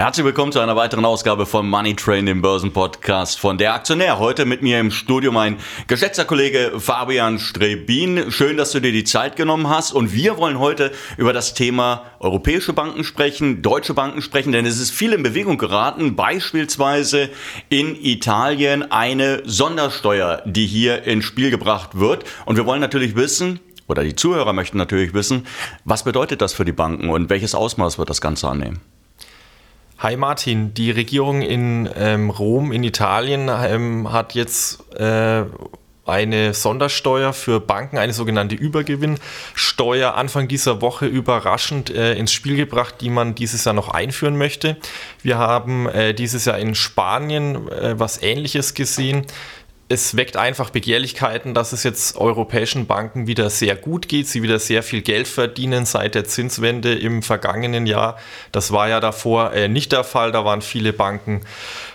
Herzlich willkommen zu einer weiteren Ausgabe von Money Train, dem Börsenpodcast von der Aktionär. Heute mit mir im Studio mein geschätzter Kollege Fabian Strebin. Schön, dass du dir die Zeit genommen hast. Und wir wollen heute über das Thema europäische Banken sprechen, deutsche Banken sprechen, denn es ist viel in Bewegung geraten. Beispielsweise in Italien eine Sondersteuer, die hier ins Spiel gebracht wird. Und wir wollen natürlich wissen, oder die Zuhörer möchten natürlich wissen, was bedeutet das für die Banken und welches Ausmaß wird das Ganze annehmen? Hi Martin, die Regierung in ähm, Rom in Italien ähm, hat jetzt äh, eine Sondersteuer für Banken, eine sogenannte Übergewinnsteuer, Anfang dieser Woche überraschend äh, ins Spiel gebracht, die man dieses Jahr noch einführen möchte. Wir haben äh, dieses Jahr in Spanien äh, was Ähnliches gesehen es weckt einfach Begehrlichkeiten, dass es jetzt europäischen Banken wieder sehr gut geht, sie wieder sehr viel Geld verdienen seit der Zinswende im vergangenen Jahr. Das war ja davor äh, nicht der Fall, da waren viele Banken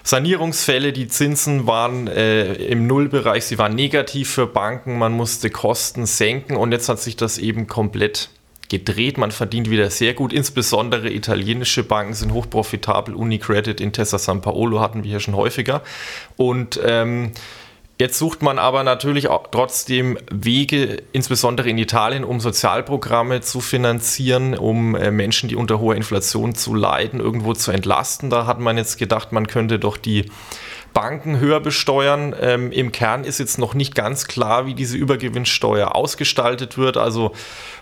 Sanierungsfälle, die Zinsen waren äh, im Nullbereich, sie waren negativ für Banken, man musste Kosten senken und jetzt hat sich das eben komplett gedreht. Man verdient wieder sehr gut. Insbesondere italienische Banken sind hochprofitabel. Unicredit, Intesa San Paolo hatten wir hier schon häufiger. Und ähm, Jetzt sucht man aber natürlich auch trotzdem Wege, insbesondere in Italien, um Sozialprogramme zu finanzieren, um äh, Menschen, die unter hoher Inflation zu leiden, irgendwo zu entlasten. Da hat man jetzt gedacht, man könnte doch die Banken höher besteuern. Ähm, Im Kern ist jetzt noch nicht ganz klar, wie diese Übergewinnsteuer ausgestaltet wird. Also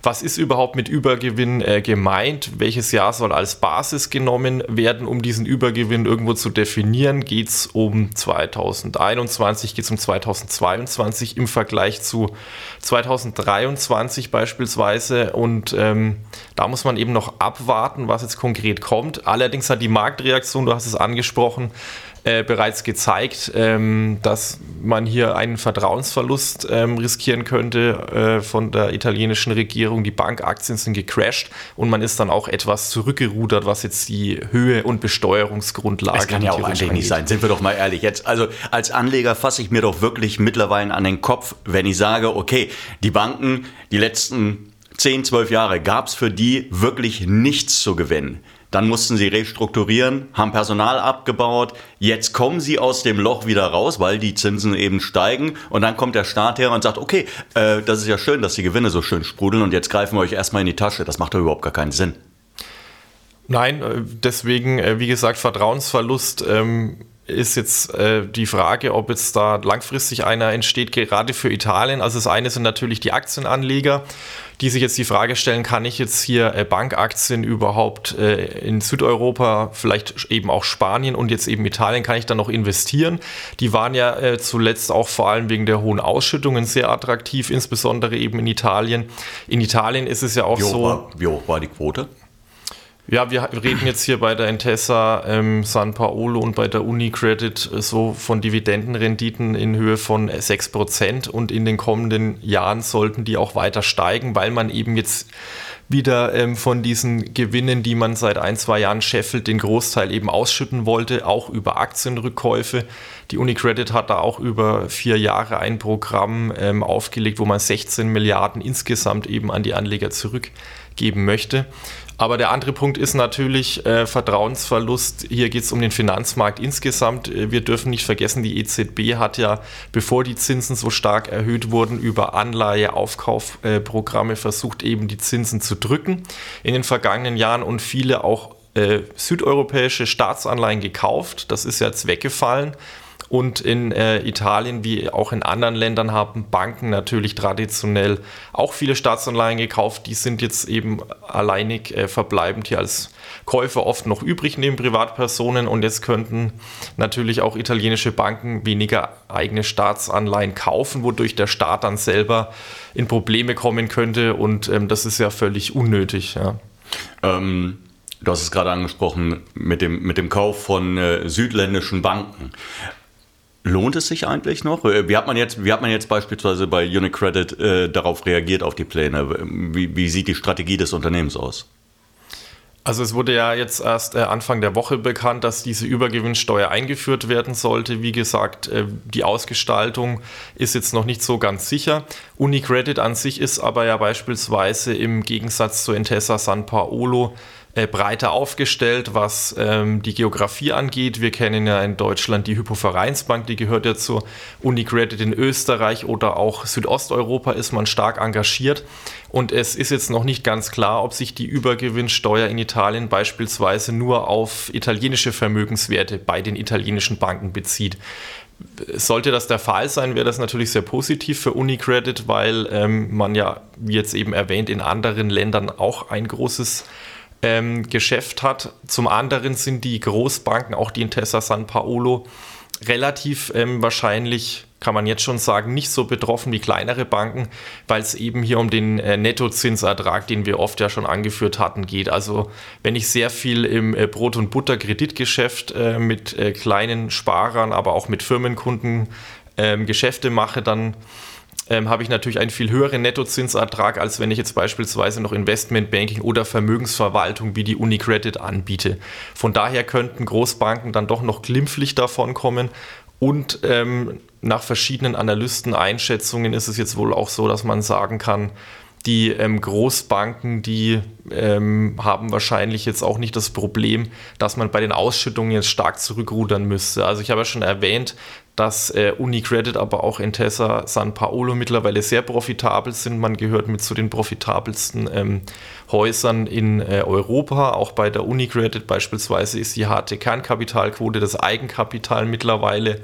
was ist überhaupt mit Übergewinn äh, gemeint? Welches Jahr soll als Basis genommen werden, um diesen Übergewinn irgendwo zu definieren? Geht es um 2021, geht es um 2022 im Vergleich zu 2023 beispielsweise? Und ähm, da muss man eben noch abwarten, was jetzt konkret kommt. Allerdings hat die Marktreaktion, du hast es angesprochen, äh, bereits gezeigt, ähm, dass man hier einen Vertrauensverlust ähm, riskieren könnte äh, von der italienischen Regierung. Die Bankaktien sind gecrashed und man ist dann auch etwas zurückgerudert, was jetzt die Höhe und Besteuerungsgrundlage Das kann ja auch eigentlich nicht sein, sind wir doch mal ehrlich. Jetzt, also als Anleger fasse ich mir doch wirklich mittlerweile an den Kopf, wenn ich sage, okay, die Banken, die letzten 10, 12 Jahre gab es für die wirklich nichts zu gewinnen. Dann mussten sie restrukturieren, haben Personal abgebaut. Jetzt kommen sie aus dem Loch wieder raus, weil die Zinsen eben steigen. Und dann kommt der Staat her und sagt, okay, äh, das ist ja schön, dass die Gewinne so schön sprudeln und jetzt greifen wir euch erstmal in die Tasche. Das macht doch überhaupt gar keinen Sinn. Nein, äh, deswegen, äh, wie gesagt, Vertrauensverlust ähm, ist jetzt äh, die Frage, ob jetzt da langfristig einer entsteht, gerade für Italien. Also das eine sind natürlich die Aktienanleger, die sich jetzt die Frage stellen, kann ich jetzt hier äh, Bankaktien überhaupt äh, in Südeuropa, vielleicht eben auch Spanien und jetzt eben Italien, kann ich da noch investieren? Die waren ja äh, zuletzt auch vor allem wegen der hohen Ausschüttungen sehr attraktiv, insbesondere eben in Italien. In Italien ist es ja auch wie so. War, wie hoch war die Quote? Ja, wir reden jetzt hier bei der Intesa ähm, San Paolo und bei der Unicredit so von Dividendenrenditen in Höhe von 6% und in den kommenden Jahren sollten die auch weiter steigen, weil man eben jetzt wieder ähm, von diesen Gewinnen, die man seit ein, zwei Jahren scheffelt, den Großteil eben ausschütten wollte, auch über Aktienrückkäufe. Die Unicredit hat da auch über vier Jahre ein Programm ähm, aufgelegt, wo man 16 Milliarden insgesamt eben an die Anleger zurückgeben möchte. Aber der andere Punkt ist natürlich äh, Vertrauensverlust. Hier geht es um den Finanzmarkt insgesamt. Äh, wir dürfen nicht vergessen, die EZB hat ja, bevor die Zinsen so stark erhöht wurden, über Anleiheaufkaufprogramme äh, versucht, eben die Zinsen zu drücken in den vergangenen Jahren und viele auch äh, südeuropäische Staatsanleihen gekauft. Das ist jetzt weggefallen. Und in äh, Italien wie auch in anderen Ländern haben Banken natürlich traditionell auch viele Staatsanleihen gekauft. Die sind jetzt eben alleinig äh, verbleibend hier als Käufer oft noch übrig neben Privatpersonen. Und jetzt könnten natürlich auch italienische Banken weniger eigene Staatsanleihen kaufen, wodurch der Staat dann selber in Probleme kommen könnte. Und ähm, das ist ja völlig unnötig. Ja. Ähm Du hast es gerade angesprochen mit dem, mit dem Kauf von äh, südländischen Banken. Lohnt es sich eigentlich noch? Äh, wie hat man jetzt, wie hat man jetzt beispielsweise bei Unicredit äh, darauf reagiert, auf die Pläne? Wie, wie sieht die Strategie des Unternehmens aus? Also es wurde ja jetzt erst äh, Anfang der Woche bekannt, dass diese Übergewinnsteuer eingeführt werden sollte. Wie gesagt, äh, die Ausgestaltung ist jetzt noch nicht so ganz sicher. Unicredit an sich ist aber ja beispielsweise im Gegensatz zu Intesa San Paolo äh, breiter aufgestellt, was ähm, die Geografie angeht. Wir kennen ja in Deutschland die Hypovereinsbank, die gehört ja zur Unicredit in Österreich oder auch Südosteuropa ist man stark engagiert. Und es ist jetzt noch nicht ganz klar, ob sich die Übergewinnsteuer in Italien beispielsweise nur auf italienische Vermögenswerte bei den italienischen Banken bezieht. Sollte das der Fall sein, wäre das natürlich sehr positiv für Unicredit, weil ähm, man ja, wie jetzt eben erwähnt, in anderen Ländern auch ein großes ähm, Geschäft hat. Zum anderen sind die Großbanken, auch die Intesa San Paolo, relativ ähm, wahrscheinlich, kann man jetzt schon sagen, nicht so betroffen wie kleinere Banken, weil es eben hier um den äh, Nettozinsertrag, den wir oft ja schon angeführt hatten, geht. Also wenn ich sehr viel im äh, Brot- und Butter-Kreditgeschäft äh, mit äh, kleinen Sparern, aber auch mit Firmenkunden ähm, Geschäfte mache, dann ähm, habe ich natürlich einen viel höheren Nettozinsertrag, als wenn ich jetzt beispielsweise noch Investmentbanking oder Vermögensverwaltung wie die Unicredit anbiete. Von daher könnten Großbanken dann doch noch glimpflich davon kommen. Und ähm, nach verschiedenen Analysteneinschätzungen ist es jetzt wohl auch so, dass man sagen kann, die ähm, Großbanken, die ähm, haben wahrscheinlich jetzt auch nicht das Problem, dass man bei den Ausschüttungen jetzt stark zurückrudern müsste. Also ich habe ja schon erwähnt, dass äh, Unicredit, aber auch Intesa San Paolo mittlerweile sehr profitabel sind. Man gehört mit zu den profitabelsten ähm, Häusern in äh, Europa. Auch bei der Unicredit beispielsweise ist die harte Kernkapitalquote, das Eigenkapital mittlerweile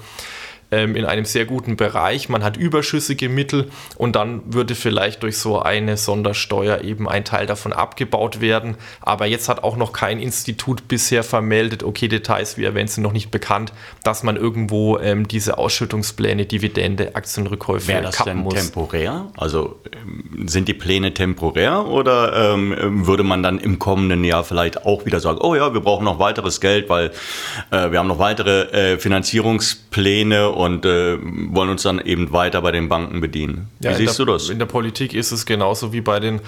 ähm, in einem sehr guten Bereich. Man hat überschüssige Mittel und dann würde vielleicht durch so eine Sondersteuer eben ein Teil davon abgebaut werden. Aber jetzt hat auch noch kein Institut bisher vermeldet, okay, Details, wie erwähnt, sind noch nicht bekannt, dass man irgendwo ähm, diese Ausschüttungspläne, Dividende, Aktienrückkäufe Wäre das kappen denn muss. temporär? Also ähm, sind die Pläne temporär oder ähm, würde man dann im kommenden Jahr vielleicht auch wieder sagen, oh ja, wir brauchen noch weiteres Geld, weil äh, wir haben noch weitere äh, Finanzierungspläne und äh, wollen uns dann eben weiter bei den Banken bedienen. Wie ja, siehst der, du das? In der Politik ist es genauso wie bei den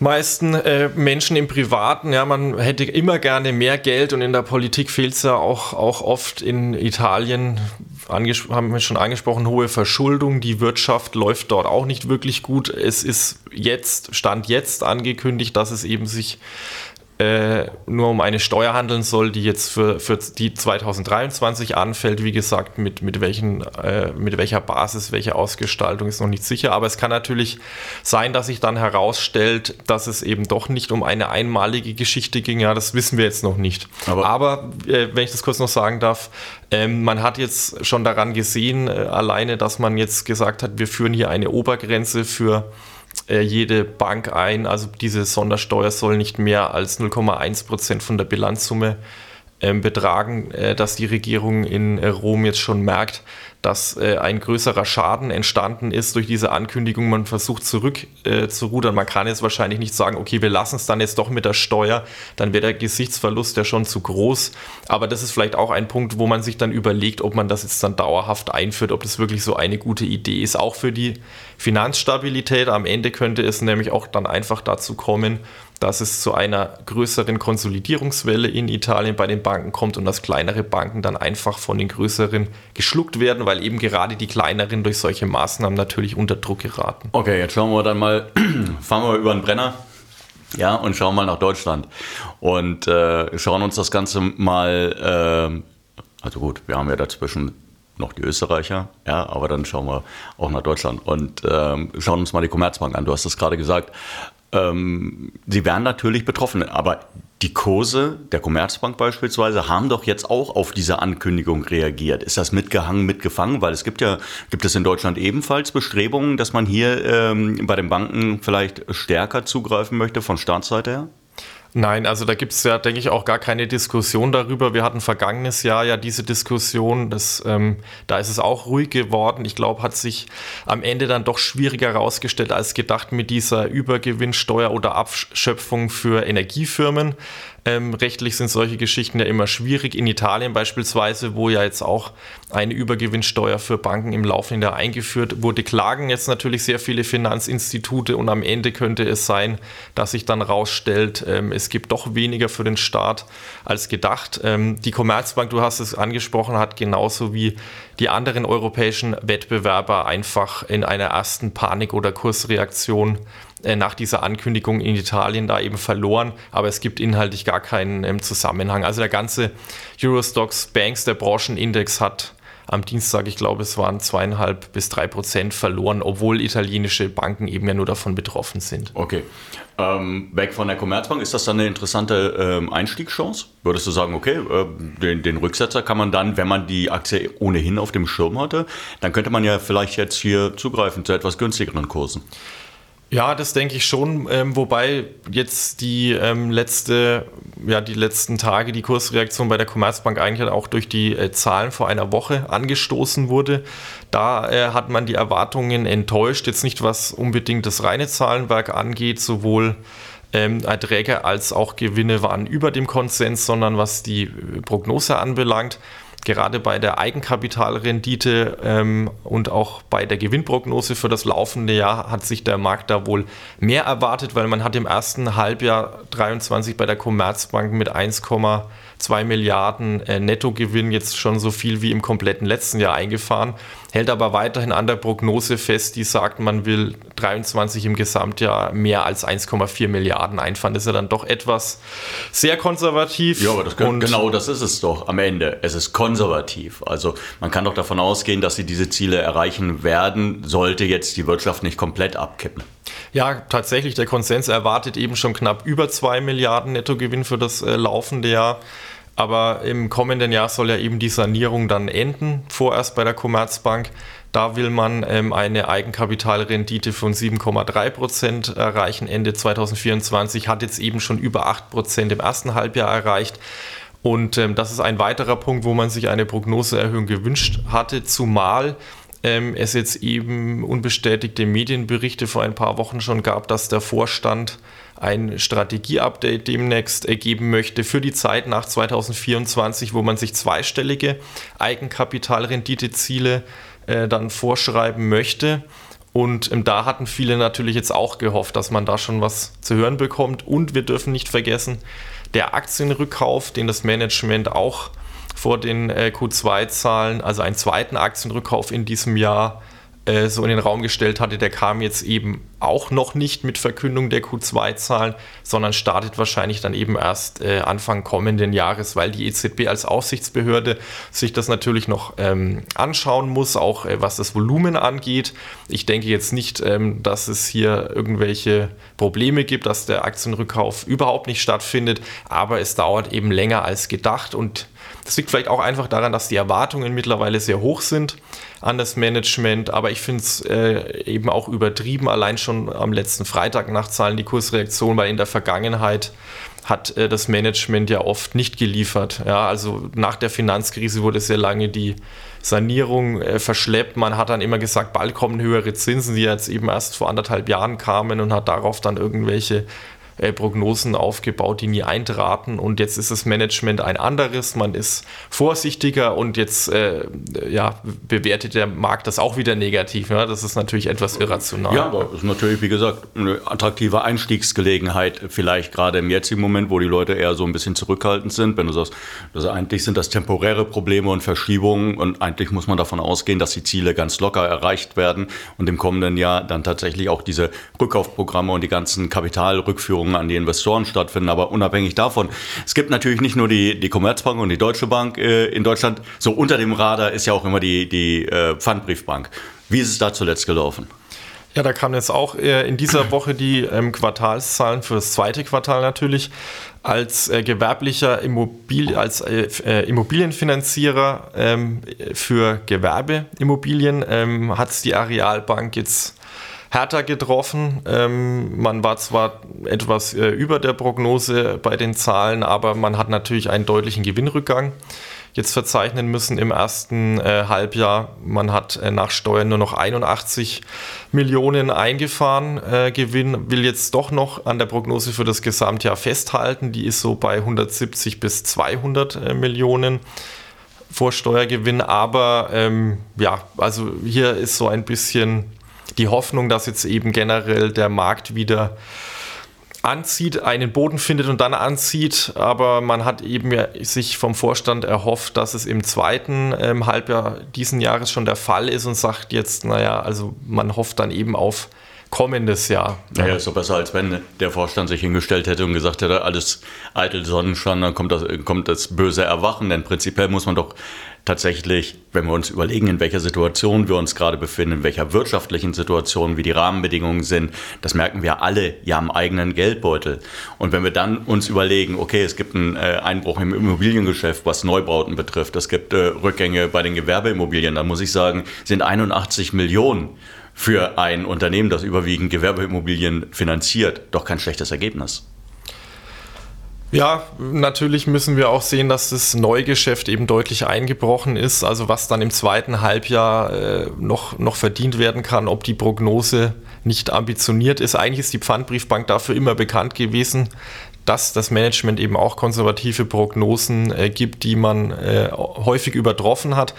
meisten äh, Menschen im Privaten. Ja, man hätte immer gerne mehr Geld und in der Politik fehlt es ja auch, auch oft in Italien. haben wir schon angesprochen, hohe Verschuldung. Die Wirtschaft läuft dort auch nicht wirklich gut. Es ist jetzt, Stand jetzt angekündigt, dass es eben sich äh, nur um eine Steuer handeln soll, die jetzt für, für die 2023 anfällt. Wie gesagt, mit, mit, welchen, äh, mit welcher Basis, welche Ausgestaltung ist noch nicht sicher. Aber es kann natürlich sein, dass sich dann herausstellt, dass es eben doch nicht um eine einmalige Geschichte ging. Ja, das wissen wir jetzt noch nicht. Aber, Aber äh, wenn ich das kurz noch sagen darf, ähm, man hat jetzt schon daran gesehen, äh, alleine, dass man jetzt gesagt hat, wir führen hier eine Obergrenze für äh, jede Bank ein. Also diese Sondersteuer soll nicht mehr als 0,1 Prozent von der Bilanzsumme ähm, betragen, äh, dass die Regierung in äh, Rom jetzt schon merkt, dass äh, ein größerer Schaden entstanden ist durch diese Ankündigung. Man versucht zurückzurudern. Man kann jetzt wahrscheinlich nicht sagen, okay, wir lassen es dann jetzt doch mit der Steuer, dann wäre der Gesichtsverlust ja schon zu groß. Aber das ist vielleicht auch ein Punkt, wo man sich dann überlegt, ob man das jetzt dann dauerhaft einführt, ob das wirklich so eine gute Idee ist. Auch für die Finanzstabilität. Am Ende könnte es nämlich auch dann einfach dazu kommen, dass es zu einer größeren Konsolidierungswelle in Italien bei den Banken kommt und dass kleinere Banken dann einfach von den größeren geschluckt werden, weil eben gerade die kleineren durch solche Maßnahmen natürlich unter Druck geraten. Okay, jetzt schauen wir dann mal, fahren wir über den Brenner. Ja, und schauen mal nach Deutschland und äh, schauen uns das Ganze mal, äh, also gut, wir haben ja dazwischen noch die Österreicher, ja, aber dann schauen wir auch nach Deutschland und ähm, schauen uns mal die Commerzbank an. Du hast es gerade gesagt, ähm, sie werden natürlich betroffen, aber die Kurse der Commerzbank beispielsweise haben doch jetzt auch auf diese Ankündigung reagiert. Ist das mitgehangen, mitgefangen? Weil es gibt ja, gibt es in Deutschland ebenfalls Bestrebungen, dass man hier ähm, bei den Banken vielleicht stärker zugreifen möchte von Staatsseite her? Nein, also da gibt es ja, denke ich, auch gar keine Diskussion darüber. Wir hatten vergangenes Jahr ja diese Diskussion, das, ähm, da ist es auch ruhig geworden. Ich glaube, hat sich am Ende dann doch schwieriger herausgestellt als gedacht mit dieser Übergewinnsteuer oder Abschöpfung für Energiefirmen. Ähm, rechtlich sind solche Geschichten ja immer schwierig. In Italien beispielsweise, wo ja jetzt auch eine Übergewinnsteuer für Banken im laufenden Jahr eingeführt wurde, klagen jetzt natürlich sehr viele Finanzinstitute und am Ende könnte es sein, dass sich dann rausstellt, ähm, es gibt doch weniger für den Staat als gedacht. Ähm, die Commerzbank, du hast es angesprochen, hat genauso wie die anderen europäischen Wettbewerber einfach in einer ersten Panik- oder Kursreaktion äh, nach dieser Ankündigung in Italien da eben verloren, aber es gibt inhaltlich gar keinen ähm, Zusammenhang. Also der ganze Eurostox Banks, der Branchenindex hat am Dienstag, ich glaube, es waren zweieinhalb bis drei Prozent verloren, obwohl italienische Banken eben ja nur davon betroffen sind. Okay. Ähm, weg von der Commerzbank, ist das dann eine interessante ähm, Einstiegschance? Würdest du sagen, okay, äh, den, den, Rücksetzer kann man dann, wenn man die Aktie ohnehin auf dem Schirm hatte, dann könnte man ja vielleicht jetzt hier zugreifen zu etwas günstigeren Kursen. Ja, das denke ich schon, ähm, wobei jetzt die ähm, letzte, ja, die letzten Tage die Kursreaktion bei der Commerzbank eigentlich halt auch durch die äh, Zahlen vor einer Woche angestoßen wurde. Da äh, hat man die Erwartungen enttäuscht, jetzt nicht was unbedingt das reine Zahlenwerk angeht, sowohl ähm, Erträge als auch Gewinne waren über dem Konsens, sondern was die äh, Prognose anbelangt gerade bei der Eigenkapitalrendite ähm, und auch bei der Gewinnprognose für das laufende Jahr hat sich der Markt da wohl mehr erwartet, weil man hat im ersten Halbjahr 23 bei der Commerzbank mit 1,2 Milliarden äh, Nettogewinn jetzt schon so viel wie im kompletten letzten Jahr eingefahren hält aber weiterhin an der Prognose fest, die sagt, man will 23 im Gesamtjahr mehr als 1,4 Milliarden einfahren. Das ist ja dann doch etwas sehr konservativ. Ja, aber das kann, genau das ist es doch am Ende. Es ist konservativ. Also man kann doch davon ausgehen, dass sie diese Ziele erreichen werden, sollte jetzt die Wirtschaft nicht komplett abkippen. Ja, tatsächlich, der Konsens erwartet eben schon knapp über 2 Milliarden Nettogewinn für das äh, laufende Jahr. Aber im kommenden Jahr soll ja eben die Sanierung dann enden, vorerst bei der Commerzbank. Da will man ähm, eine Eigenkapitalrendite von 7,3 Prozent erreichen Ende 2024, hat jetzt eben schon über 8 Prozent im ersten Halbjahr erreicht. Und ähm, das ist ein weiterer Punkt, wo man sich eine Prognoseerhöhung gewünscht hatte, zumal ähm, es jetzt eben unbestätigte Medienberichte vor ein paar Wochen schon gab, dass der Vorstand ein Strategieupdate demnächst ergeben möchte für die Zeit nach 2024, wo man sich zweistellige Eigenkapitalrenditeziele äh, dann vorschreiben möchte. Und ähm, da hatten viele natürlich jetzt auch gehofft, dass man da schon was zu hören bekommt. Und wir dürfen nicht vergessen, der Aktienrückkauf, den das Management auch vor den äh, Q2-Zahlen, also einen zweiten Aktienrückkauf in diesem Jahr äh, so in den Raum gestellt hatte, der kam jetzt eben auch noch nicht mit Verkündung der Q2-Zahlen, sondern startet wahrscheinlich dann eben erst äh, Anfang kommenden Jahres, weil die EZB als Aufsichtsbehörde sich das natürlich noch ähm, anschauen muss, auch äh, was das Volumen angeht. Ich denke jetzt nicht, ähm, dass es hier irgendwelche Probleme gibt, dass der Aktienrückkauf überhaupt nicht stattfindet, aber es dauert eben länger als gedacht und das liegt vielleicht auch einfach daran, dass die Erwartungen mittlerweile sehr hoch sind an das Management, aber ich finde es äh, eben auch übertrieben, allein schon am letzten Freitag nach Zahlen die Kursreaktion, weil in der Vergangenheit hat äh, das Management ja oft nicht geliefert. Ja, also nach der Finanzkrise wurde sehr lange die Sanierung äh, verschleppt. Man hat dann immer gesagt, bald kommen höhere Zinsen, die jetzt eben erst vor anderthalb Jahren kamen und hat darauf dann irgendwelche äh, Prognosen aufgebaut, die nie eintraten. Und jetzt ist das Management ein anderes. Man ist vorsichtiger und jetzt äh, ja, bewertet der Markt das auch wieder negativ. Ja? Das ist natürlich etwas irrational. Ja, aber das ist natürlich, wie gesagt, eine attraktive Einstiegsgelegenheit, vielleicht gerade im jetzigen Moment, wo die Leute eher so ein bisschen zurückhaltend sind. Wenn du sagst, also eigentlich sind das temporäre Probleme und Verschiebungen und eigentlich muss man davon ausgehen, dass die Ziele ganz locker erreicht werden und im kommenden Jahr dann tatsächlich auch diese Rückkaufprogramme und die ganzen Kapitalrückführungen Ausschüttungen an die Investoren stattfinden. Aber unabhängig davon, es gibt natürlich nicht nur die, die Commerzbank und die Deutsche Bank äh, in Deutschland. So unter dem Radar ist ja auch immer die, die äh, Pfandbriefbank. Wie ist es da zuletzt gelaufen? Ja, da kamen jetzt auch äh, in dieser Woche die ähm, Quartalszahlen für das zweite Quartal natürlich. Als äh, gewerblicher Immobil als äh, Immobilienfinanzierer ähm, für Gewerbeimmobilien ähm, hat die Arealbank jetzt härter getroffen. Ähm, man war zwar etwas äh, über der Prognose bei den Zahlen, aber man hat natürlich einen deutlichen Gewinnrückgang jetzt verzeichnen müssen im ersten äh, Halbjahr. Man hat äh, nach Steuern nur noch 81 Millionen eingefahren. Äh, Gewinn will jetzt doch noch an der Prognose für das Gesamtjahr festhalten. Die ist so bei 170 bis 200 äh, Millionen. vor Steuergewinn. Aber ähm, ja, also hier ist so ein bisschen die Hoffnung, dass jetzt eben generell der Markt wieder anzieht, einen Boden findet und dann anzieht. Aber man hat eben ja sich vom Vorstand erhofft, dass es im zweiten ähm, Halbjahr diesen Jahres schon der Fall ist und sagt jetzt, naja, also man hofft dann eben auf kommendes Jahr. Naja, ist doch besser, als wenn der Vorstand sich hingestellt hätte und gesagt hätte, alles eitel Sonnenschein, dann kommt das, kommt das böse Erwachen. Denn prinzipiell muss man doch tatsächlich, wenn wir uns überlegen, in welcher Situation wir uns gerade befinden, in welcher wirtschaftlichen Situation, wie die Rahmenbedingungen sind, das merken wir alle ja am eigenen Geldbeutel. Und wenn wir dann uns überlegen, okay, es gibt einen äh, Einbruch im Immobiliengeschäft, was Neubauten betrifft, es gibt äh, Rückgänge bei den Gewerbeimmobilien, dann muss ich sagen, sind 81 Millionen für ein Unternehmen, das überwiegend Gewerbeimmobilien finanziert, doch kein schlechtes Ergebnis. Ja, natürlich müssen wir auch sehen, dass das Neugeschäft eben deutlich eingebrochen ist. Also was dann im zweiten Halbjahr äh, noch, noch verdient werden kann, ob die Prognose nicht ambitioniert ist. Eigentlich ist die Pfandbriefbank dafür immer bekannt gewesen, dass das Management eben auch konservative Prognosen äh, gibt, die man äh, häufig übertroffen hat.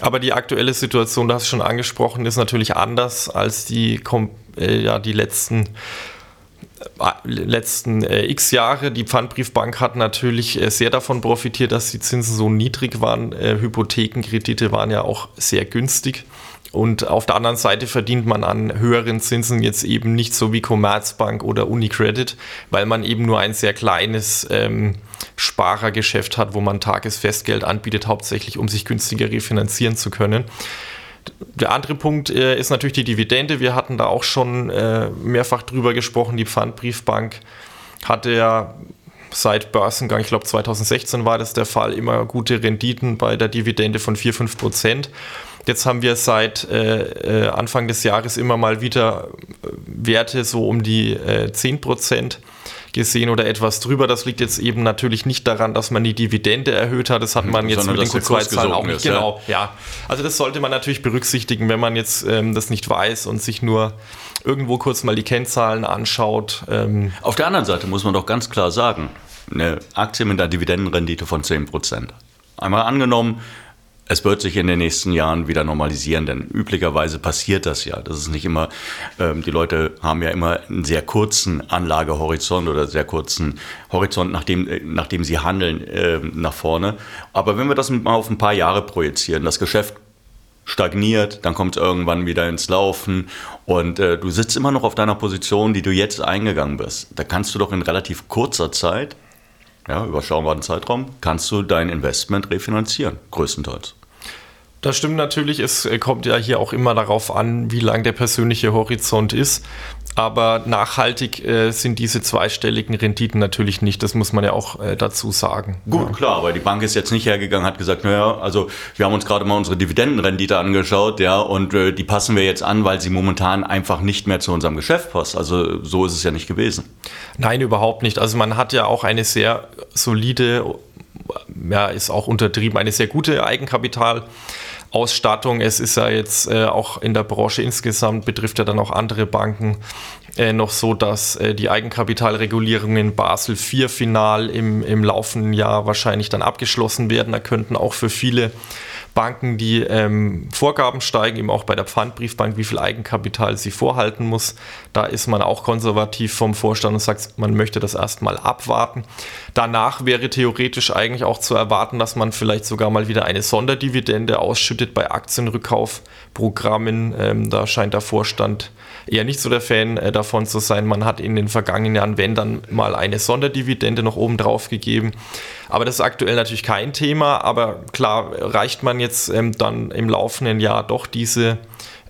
Aber die aktuelle Situation, es schon angesprochen, ist natürlich anders als die, äh, ja, die letzten äh, letzten äh, x Jahre. Die Pfandbriefbank hat natürlich äh, sehr davon profitiert, dass die Zinsen so niedrig waren. Äh, Hypothekenkredite waren ja auch sehr günstig. Und auf der anderen Seite verdient man an höheren Zinsen jetzt eben nicht so wie Commerzbank oder Unicredit, weil man eben nur ein sehr kleines ähm, Sparergeschäft hat, wo man Tagesfestgeld anbietet, hauptsächlich um sich günstiger refinanzieren zu können. Der andere Punkt äh, ist natürlich die Dividende. Wir hatten da auch schon äh, mehrfach drüber gesprochen. Die Pfandbriefbank hatte ja seit Börsengang, ich glaube 2016 war das der Fall, immer gute Renditen bei der Dividende von 4, 5 Prozent. Jetzt haben wir seit äh, äh, Anfang des Jahres immer mal wieder äh, Werte so um die äh, 10 Prozent gesehen oder etwas drüber. Das liegt jetzt eben natürlich nicht daran, dass man die Dividende erhöht hat. Das hat man jetzt Sondern mit den Q2-Zahlen auch nicht. Ist, genau, ja. ja. Also das sollte man natürlich berücksichtigen, wenn man jetzt ähm, das nicht weiß und sich nur irgendwo kurz mal die Kennzahlen anschaut. Ähm. Auf der anderen Seite muss man doch ganz klar sagen, eine Aktie mit einer Dividendenrendite von 10 Prozent. Einmal angenommen, es wird sich in den nächsten Jahren wieder normalisieren, denn üblicherweise passiert das ja. Das ist nicht immer, ähm, die Leute haben ja immer einen sehr kurzen Anlagehorizont oder sehr kurzen Horizont, nachdem, äh, nachdem sie handeln, äh, nach vorne. Aber wenn wir das mal auf ein paar Jahre projizieren, das Geschäft stagniert, dann kommt es irgendwann wieder ins Laufen und äh, du sitzt immer noch auf deiner Position, die du jetzt eingegangen bist. Da kannst du doch in relativ kurzer Zeit ja, überschaubaren Zeitraum, kannst du dein Investment refinanzieren, größtenteils. Das stimmt natürlich. Es äh, kommt ja hier auch immer darauf an, wie lang der persönliche Horizont ist. Aber nachhaltig äh, sind diese zweistelligen Renditen natürlich nicht. Das muss man ja auch äh, dazu sagen. Gut, ja. klar, aber die Bank ist jetzt nicht hergegangen, hat gesagt, naja, also wir haben uns gerade mal unsere Dividendenrendite angeschaut, ja, und äh, die passen wir jetzt an, weil sie momentan einfach nicht mehr zu unserem Geschäft passt. Also so ist es ja nicht gewesen. Nein, überhaupt nicht. Also man hat ja auch eine sehr solide, ja, ist auch untertrieben, eine sehr gute Eigenkapital. Ausstattung. Es ist ja jetzt äh, auch in der Branche insgesamt, betrifft ja dann auch andere Banken, äh, noch so, dass äh, die Eigenkapitalregulierungen in Basel IV final im, im laufenden Jahr wahrscheinlich dann abgeschlossen werden. Da könnten auch für viele Banken die ähm, Vorgaben steigen, eben auch bei der Pfandbriefbank, wie viel Eigenkapital sie vorhalten muss. Da ist man auch konservativ vom Vorstand und sagt, man möchte das erstmal abwarten. Danach wäre theoretisch eigentlich auch zu erwarten, dass man vielleicht sogar mal wieder eine Sonderdividende ausschüttet bei Aktienrückkaufprogrammen. Ähm, da scheint der Vorstand eher nicht so der Fan äh, davon zu sein. Man hat in den vergangenen Jahren, wenn dann mal eine Sonderdividende noch oben drauf gegeben. Aber das ist aktuell natürlich kein Thema. Aber klar, reicht man jetzt ähm, dann im laufenden Jahr doch diese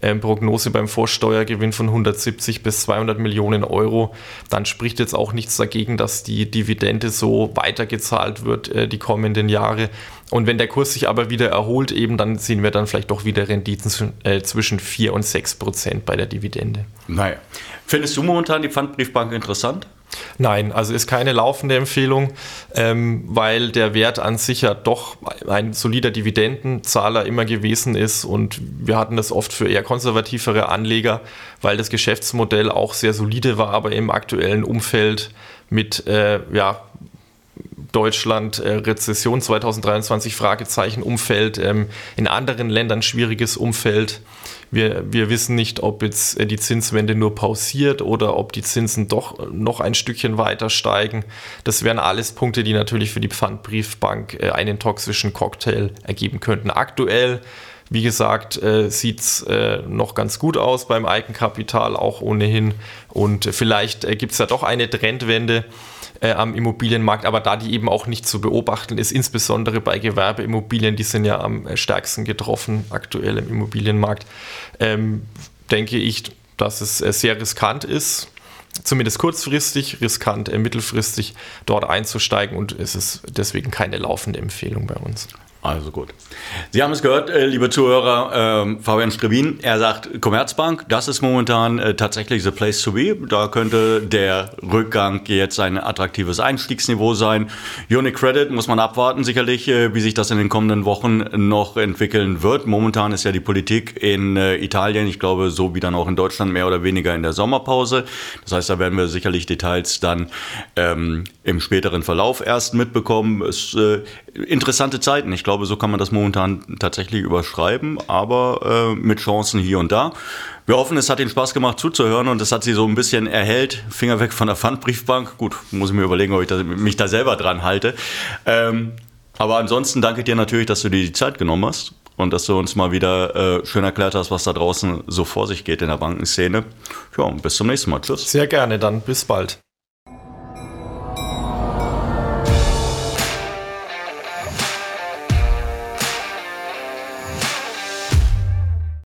ähm, Prognose beim Vorsteuergewinn von 170 bis 200 Millionen Euro, dann spricht jetzt auch nichts dagegen, dass die Dividende so weitergezahlt wird äh, die kommenden Jahre. Und wenn der Kurs sich aber wieder erholt, eben dann sehen wir dann vielleicht doch wieder Renditen äh, zwischen 4 und 6 Prozent bei der Dividende. Naja. Findest du momentan die Pfandbriefbank interessant? Nein, also ist keine laufende Empfehlung, ähm, weil der Wert an sich ja doch ein solider Dividendenzahler immer gewesen ist und wir hatten das oft für eher konservativere Anleger, weil das Geschäftsmodell auch sehr solide war, aber im aktuellen Umfeld mit äh, ja, Deutschland äh, Rezession 2023 Fragezeichen Umfeld, ähm, in anderen Ländern schwieriges Umfeld. Wir, wir wissen nicht, ob jetzt äh, die Zinswende nur pausiert oder ob die Zinsen doch noch ein Stückchen weiter steigen. Das wären alles Punkte, die natürlich für die Pfandbriefbank äh, einen toxischen Cocktail ergeben könnten. Aktuell wie gesagt, äh, sieht es noch ganz gut aus beim Eigenkapital, auch ohnehin. Und vielleicht gibt es ja doch eine Trendwende äh, am Immobilienmarkt, aber da die eben auch nicht zu beobachten ist, insbesondere bei Gewerbeimmobilien, die sind ja am stärksten getroffen aktuell im Immobilienmarkt, ähm, denke ich, dass es äh, sehr riskant ist, zumindest kurzfristig, riskant äh, mittelfristig dort einzusteigen und es ist deswegen keine laufende Empfehlung bei uns. Also gut. Sie haben es gehört, äh, liebe Zuhörer, äh, Fabian Strebin, er sagt, Commerzbank, das ist momentan äh, tatsächlich the place to be. Da könnte der Rückgang jetzt ein attraktives Einstiegsniveau sein. Unicredit muss man abwarten, sicherlich, äh, wie sich das in den kommenden Wochen noch entwickeln wird. Momentan ist ja die Politik in Italien, ich glaube, so wie dann auch in Deutschland, mehr oder weniger in der Sommerpause. Das heißt, da werden wir sicherlich Details dann ähm, im späteren Verlauf erst mitbekommen. Es, interessante Zeiten. Ich glaube, so kann man das momentan tatsächlich überschreiben, aber äh, mit Chancen hier und da. Wir hoffen, es hat Ihnen Spaß gemacht zuzuhören und es hat Sie so ein bisschen erhellt. Finger weg von der Pfandbriefbank. Gut, muss ich mir überlegen, ob ich das, mich da selber dran halte. Ähm, aber ansonsten danke dir natürlich, dass du dir die Zeit genommen hast und dass du uns mal wieder äh, schön erklärt hast, was da draußen so vor sich geht in der Bankenszene. Ja, bis zum nächsten Mal. Tschüss. Sehr gerne, dann bis bald.